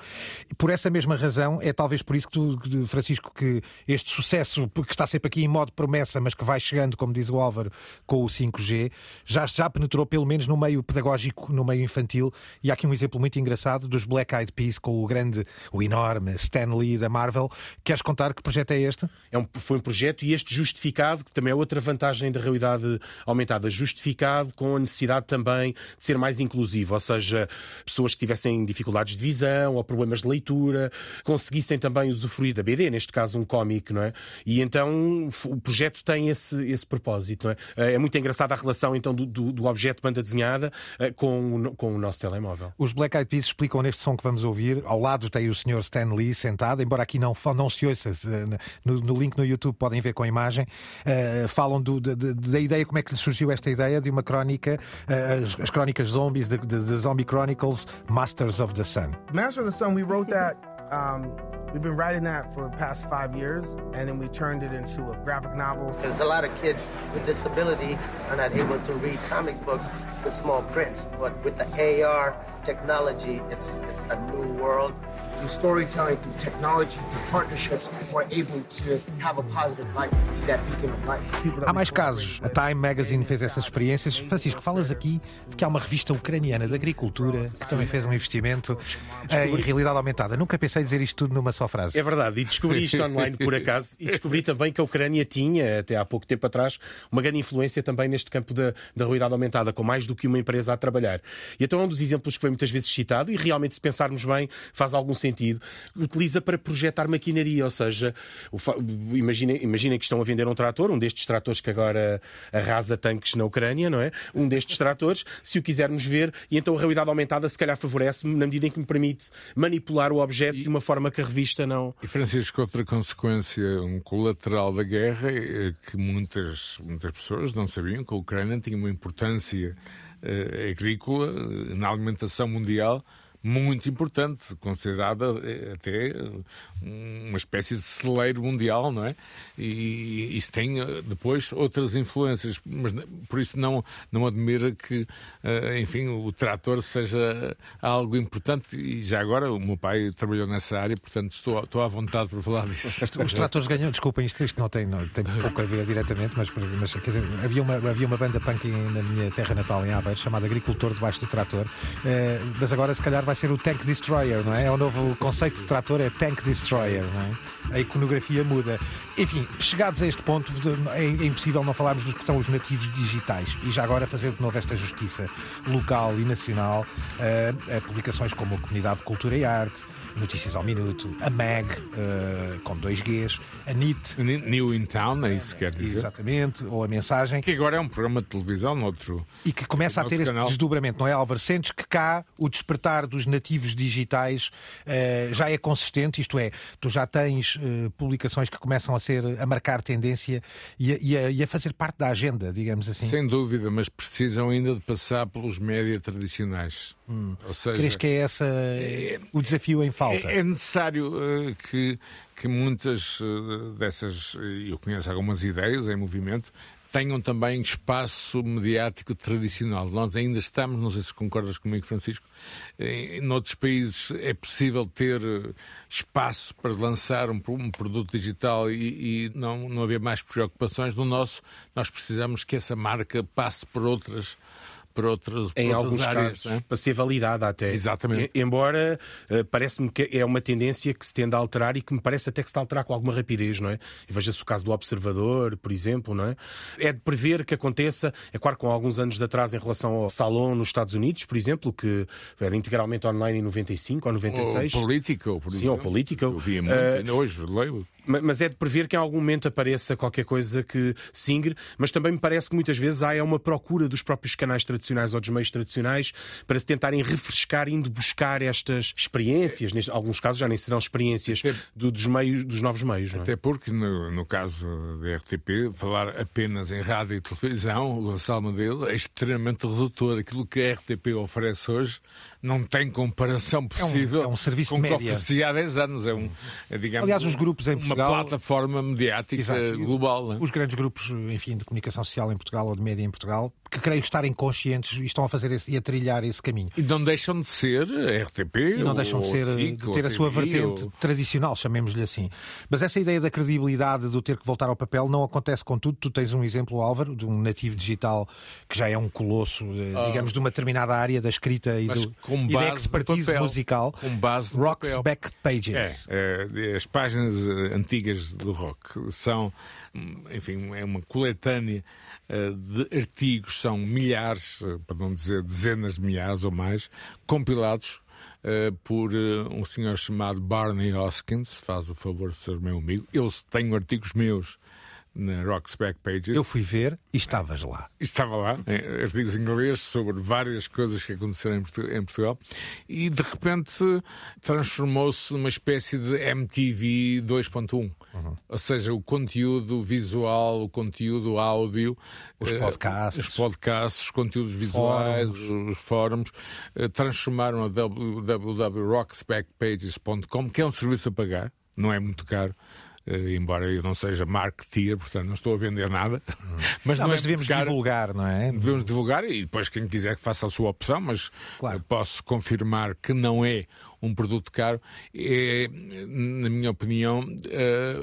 E por essa mesma razão, é talvez por isso que tu, que, Francisco, que este sucesso, que está sempre aqui em modo promessa, mas que vai chegando, como diz o Álvaro, com o 5G, já, já penetrou pelo menos no meio pedagógico, no meio infantil. E há aqui um exemplo muito engraçado dos Black Eyed Peas com o grande, o enorme Stan Lee da Marvel. Queres contar que projeto é este? É um, foi um projeto e este justificado, que também é outra vantagem da realidade aumentada, justificado com a necessidade também de ser mais inclusivo, ou seja, pessoas que tivessem dificuldades de visão ou problemas de leitura, conseguissem também usufruir da BD, neste caso um cómic, não é? E então o projeto tem esse, esse propósito, não é? Eh, É muito engraçada a relação então do, do, do objeto banda desenhada eh, com, o com o nosso telemóvel. Os Black Eyed Peas explicam neste som que vamos ouvir. Ao lado tem o Sr. Stan Lee sentado, embora aqui não, não se ouça. eh, No, no link no YouTube podem ver com a imagem. Eh, falam do- de- de- da ideia, como é que lhe surgiu esta ideia de uma crónica, eh, as, as crónicas zombies, de, de, de Zombie Chronicles, Masters of the Sun. Master of the Sun, we wrote that. Um, we've been writing that for the past five years, and then we turned it into a graphic novel. Because a lot of kids with disability are not able to read comic books with small prints. But with the AR technology, it's, it's a new world. Through storytelling, through technology, through partnerships, we're able to have a positive light, be that beacon of light. Há mais casos. A Time Magazine fez essas experiências. Francisco, falas aqui de que há uma revista ucraniana de agricultura que também fez um investimento eh, em realidade aumentada. Nunca pensei dizer isto tudo numa só frase. É verdade, e descobri isto online por acaso, e descobri também que a Ucrânia tinha, até há pouco tempo atrás, uma grande influência também neste campo da, da realidade aumentada, com mais do que uma empresa a trabalhar. E então é um dos exemplos que foi muitas vezes citado, e realmente, se pensarmos bem, faz algum sentido. Utiliza para projetar maquinaria, ou seja, imaginem, imaginem que estão a vender um trator, um destes tratores que agora arrasa tanques na Ucrânia, não é? Um destes tratores, se o quisermos ver, e então a realidade aumentada se calhar favorece-me na medida em que me permite manipular o objeto de uma forma que a revista não. E Francisco, outra consequência, um colateral da guerra, é que muitas, muitas pessoas não sabiam que a Ucrânia tinha uma importância eh, agrícola na alimentação mundial muito importante, considerada eh, até uma espécie de celeiro mundial, não é? E isso tem eh, depois outras influências, mas por isso não, não admira que, eh, enfim, o trator seja algo importante. E já agora o meu pai trabalhou nessa área, portanto estou, estou à vontade para falar disso. Os tratores ganham, desculpem, isto, isto não, tem, não tem pouco a ver diretamente, mas, mas dizer, havia, uma, havia uma banda punk na minha terra natal, em Aveiro, chamada Agricultor debaixo do trator, mas agora se calhar vai ser o Tank Destroyer, não é? É o novo conceito de trator, é Tank Destroyer, não é? A iconografia muda. Enfim, chegados a este ponto, é, é impossível não falarmos dos que são os nativos digitais e já agora fazer de novo esta justiça local e nacional eh, a publicações como a Comunidade de Cultura e Arte, Notícias ao Minuto, a MAG, eh, com dois Gs, a NIT. New in Town, é isso que quer dizer. Exatamente, ou a mensagem. Que agora é um programa de televisão noutro. E que começa a ter noutro este canal. desdobramento, não é, Álvaro? Sentes que cá o despertar dos nativos digitais eh, já é consistente, isto é, tu já tens eh, publicações que começam a ser a marcar tendência e a, e a- e a fazer parte da agenda, digamos assim. Sem dúvida, mas precisam ainda de passar pelos média tradicionais. Hum. Ou seja, Crees que é esse o desafio em falta? É, é necessário eh, que, que muitas eh, dessas, eh, eu conheço algumas ideias em movimento, tenham também espaço mediático tradicional. Nós ainda estamos, não sei se concordas comigo, Francisco, em, em noutros países é possível ter espaço para lançar um, um produto digital e, e não, não haver mais preocupações. No nosso, nós precisamos que essa marca passe por outras para outras, para em outras alguns áreas. casos, para ser validada até. Exatamente. E- Embora eh, parece-me que é uma tendência que se tende a alterar e que me parece até que se está a alterar com alguma rapidez, não é? Veja-se o caso do Observador, por exemplo, não é? É de prever que aconteça, é claro, com alguns anos de atraso em relação ao Salon nos Estados Unidos, por exemplo, que era integralmente online em 95 ou 96. Ou política, ou por Sim, exemplo. ou política. Eu via muito, Eh, ainda hoje leio. Ma- Mas é de prever que em algum momento apareça qualquer coisa que singre, mas também me parece que muitas vezes há é uma procura dos próprios canais tradicionais ou dos meios tradicionais para se tentarem refrescar, indo buscar estas experiências, em alguns casos já nem serão experiências do- dos meios, dos novos meios. Não é? Até porque, no, no caso da RTP, falar apenas em rádio e televisão, o Gonçalo Modelo, é extremamente redutor. Aquilo que a RTP oferece hoje não tem comparação possível é um serviço com o de que oferecia há 10 anos. É, um, é, digamos, Aliás, os grupos em uma Portugal- plataforma mediática Exato. Global. é? Os grandes grupos, enfim, de comunicação social em Portugal ou de média em Portugal, que creio estarem conscientes e estão a fazer esse, e a trilhar esse caminho. E não deixam de ser RTP E não deixam de, ser, SIC, de ter a sua TVI, vertente ou- tradicional, chamemos-lhe assim. Mas essa ideia da credibilidade do ter que voltar ao papel não acontece com tudo. Tu tens um exemplo, Álvaro, de um nativo digital que já é um colosso, eh, Ah. digamos, de uma determinada área da escrita e, do, e da expertise musical. Com base Rock's papel. Back Pages. É, é, as páginas eh, antigas do rock são, hum, enfim, é uma coletânea eh, de artigos, são milhares, eh, para não dizer dezenas de milhares ou mais, compilados eh, por eh, um senhor chamado Barney Hoskins, faz o favor de ser meu amigo. Eu tenho artigos meus na Rock's Back Pages. Eu fui ver e estavas lá. Estava lá, artigos em inglês sobre várias coisas que aconteceram em Portu- em Portugal e de repente transformou-se numa espécie de MTV 2.1. Ou seja, o conteúdo visual, o conteúdo áudio, Os eh, podcasts. os podcasts, os conteúdos visuais, Fóruns. os fóruns, eh, transformaram a www.rocksbackpages.com, que é um serviço a pagar, não é muito caro. Eh, embora eu não seja marketeer, portanto não estou a vender nada, mas Não, não, mas é devemos divulgar, não é? Devemos divulgar e depois quem quiser que faça a sua opção, mas eu posso confirmar que não é um produto caro, é, na minha opinião, eh,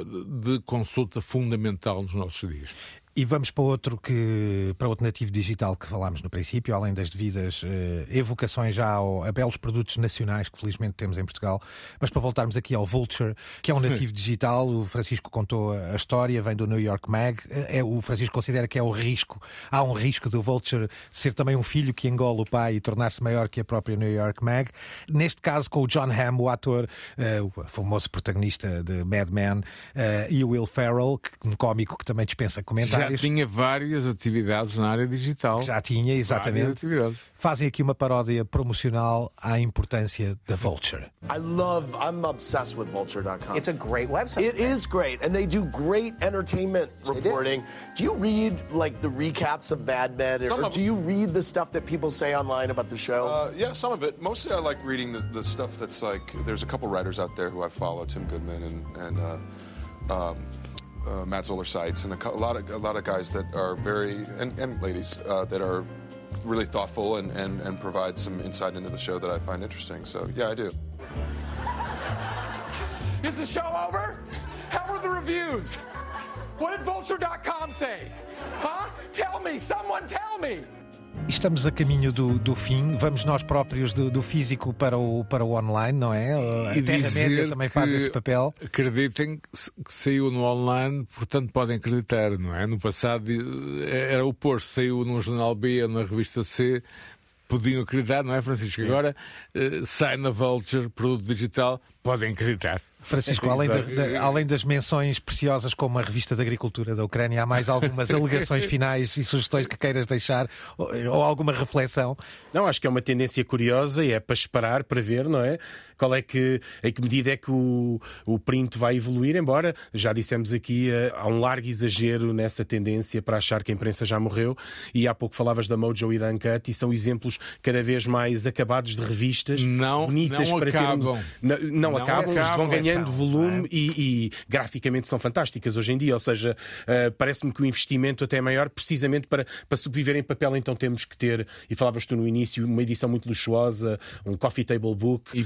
de consulta fundamental nos nossos dias. E vamos para outro que para outro nativo digital que falámos no princípio, além das devidas eh, evocações já ao, a belos produtos nacionais que felizmente temos em Portugal, mas para voltarmos aqui ao Vulture, que é um nativo digital, o Francisco contou a história, vem do New York Mag, é, é- o Francisco considera que é o risco, há um risco do Vulture ser também um filho que engola o pai e tornar-se maior que a própria New York Mag. Neste caso com o John Hamm, o ator, eh, o famoso protagonista de Mad Men, eh, e o Will Ferrell, que, um cómico que também dispensa comentários. Já tinha várias atividades na área digital. Já tinha, exatamente. Fazem aqui uma paródia promocional à importância da Vulture. I love, I'm obsessed with vulture.com. It's a great website. It is great, and they do great entertainment reporting. Do. you read like the recaps of Mad Men, Some or do you read the stuff that people say online about the show? Uh, yeah, some of it. Mostly, I like reading the, the stuff that's like. There's a couple writers out there who I follow, Tim Goodman and and uh, um, uh, Matt Zoller Seitz, and a, a lot of a lot of guys that are very and, and ladies uh, that are really thoughtful and, and and provide some insight into the show that I find interesting. So yeah, I do. Is the show over? How were the reviews? What did Vulture.com say? Huh? Tell me, someone tell me! Estamos a caminho do, do fim, vamos nós próprios do, do físico para o, para o online, não é? A Terra-média também faz esse papel. Acreditem que, saiu no online, portanto podem acreditar, não é? No passado eh, era o oposto, saiu no Jornal B ou na revista C, podiam acreditar, não é, Francisco? Agora eh, sai na Vulture, produto digital, podem acreditar. Francisco, além, da- da- além das menções preciosas como a revista da Agricultura da Ucrânia, há mais algumas alegações finais e sugestões que queiras deixar ou, ou alguma reflexão? Não, acho que é uma tendência curiosa e é para esperar, para ver, não é? Qual é que, em que medida é que o, o print vai evoluir, embora já dissemos aqui, eh, há um largo exagero nessa tendência para achar que a imprensa já morreu e há pouco falavas da Mojo e da Uncut e são exemplos cada vez mais acabados de revistas não, bonitas não para acabam. termos. Não, não, Não acabam, mas vão acabam, ganhando são, volume e, e graficamente são fantásticas hoje em dia. Ou seja, eh, parece-me que o investimento até é maior, precisamente para, para sobreviver em papel, então temos que ter, e falavas tu no início, uma edição muito luxuosa, um coffee table book. E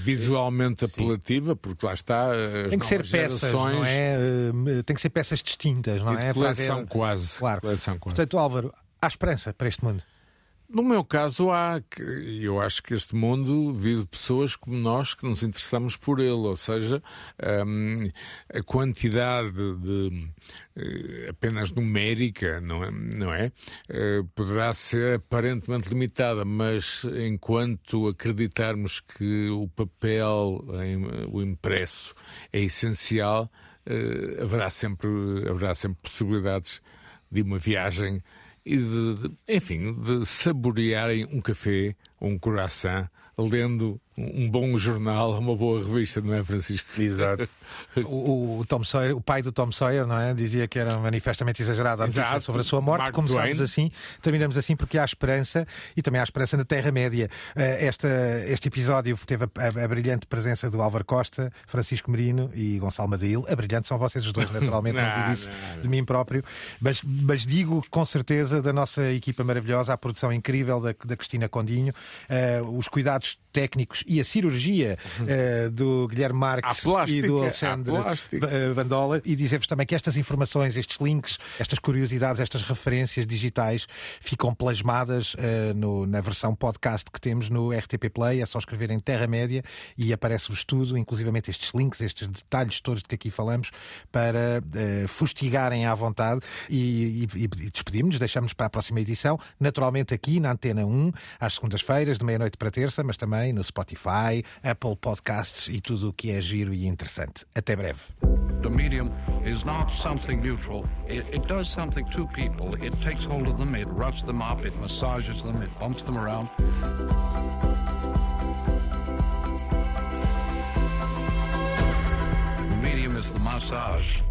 visualmente apelativa, porque lá está. as Tem que ser peças, não é? Eh, Tem que ser peças distintas, não E é? Coleção haver- quase. Claro. Coleção quase. Portanto, Álvaro, há esperança para este mundo. No meu caso, há. Eu acho que este mundo vive pessoas como nós que nos interessamos por ele, ou seja, um, a quantidade de. Uh, apenas numérica, não é? Não é? Uh, poderá ser aparentemente limitada, mas enquanto acreditarmos que o papel, o impresso, é essencial, uh, haverá, sempre, haverá sempre possibilidades de uma viagem e de, de, enfim, de saborearem um café ou um coração lendo um bom jornal, uma boa revista, não é, Francisco? Exato. o, o, Tom Sawyer, o pai do Tom Sawyer, não é? Dizia que era manifestamente exagerado a notícia sobre a sua morte. Mark Começamos Twain. assim, terminamos assim porque há esperança e também há esperança na Terra-média. Uh, esta, este episódio teve a, a, a, brilhante presença do Álvaro Costa, Francisco Merino e Gonçalo Madail. A brilhante são vocês os dois, naturalmente, não, não digo isso não, de mim próprio, mas, mas, digo com certeza da nossa equipa maravilhosa, a produção incrível da, da Cristina Condinho, uh, os cuidados técnicos e a cirurgia uh, do Guilherme Marques plástica, e do Alexandre Bandola e dizer-vos também que estas informações, estes links, estas curiosidades, estas referências digitais ficam plasmadas uh, no, na versão podcast que temos no RTP Play. É só escrever em Terra Média e aparece-vos tudo, inclusivamente estes links, estes detalhes todos de que aqui falamos, para uh, fustigarem à vontade. E, e, e despedimos-nos, deixamos para a próxima edição, naturalmente aqui na Antena 1, às segundas-feiras, de meia-noite para terça, mas também no Spotify, Apple Podcasts e tudo o que é giro e interessante. Até breve. The medium is not something neutral. It, it does something to people. It takes hold of them, it roughs them up, it massages them, it bumps them around. The medium is the massage.